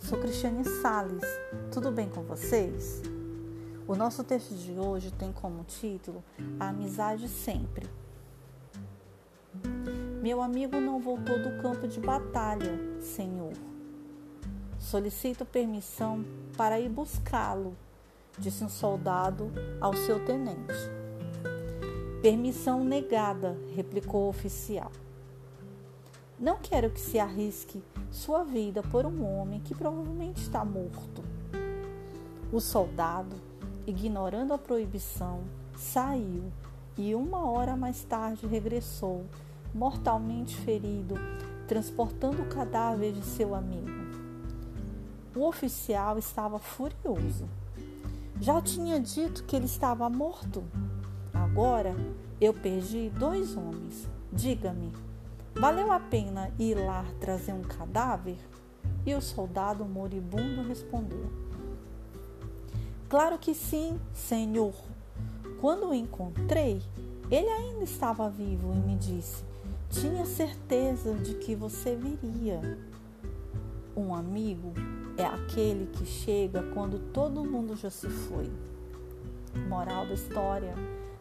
sou Cristiane Sales. Tudo bem com vocês? O nosso texto de hoje tem como título A Amizade Sempre. Meu amigo não voltou do campo de batalha, Senhor. Solicito permissão para ir buscá-lo, disse um soldado ao seu tenente. Permissão negada, replicou o oficial. Não quero que se arrisque sua vida por um homem que provavelmente está morto. O soldado, ignorando a proibição, saiu e uma hora mais tarde regressou, mortalmente ferido, transportando o cadáver de seu amigo. O oficial estava furioso. Já tinha dito que ele estava morto. Agora eu perdi dois homens. Diga-me, Valeu a pena ir lá trazer um cadáver? E o soldado moribundo respondeu: Claro que sim, senhor. Quando o encontrei, ele ainda estava vivo e me disse: Tinha certeza de que você viria. Um amigo é aquele que chega quando todo mundo já se foi. Moral da história: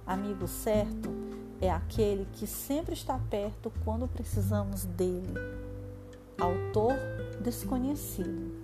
amigo certo é aquele que sempre está perto quando precisamos dele. Autor desconhecido.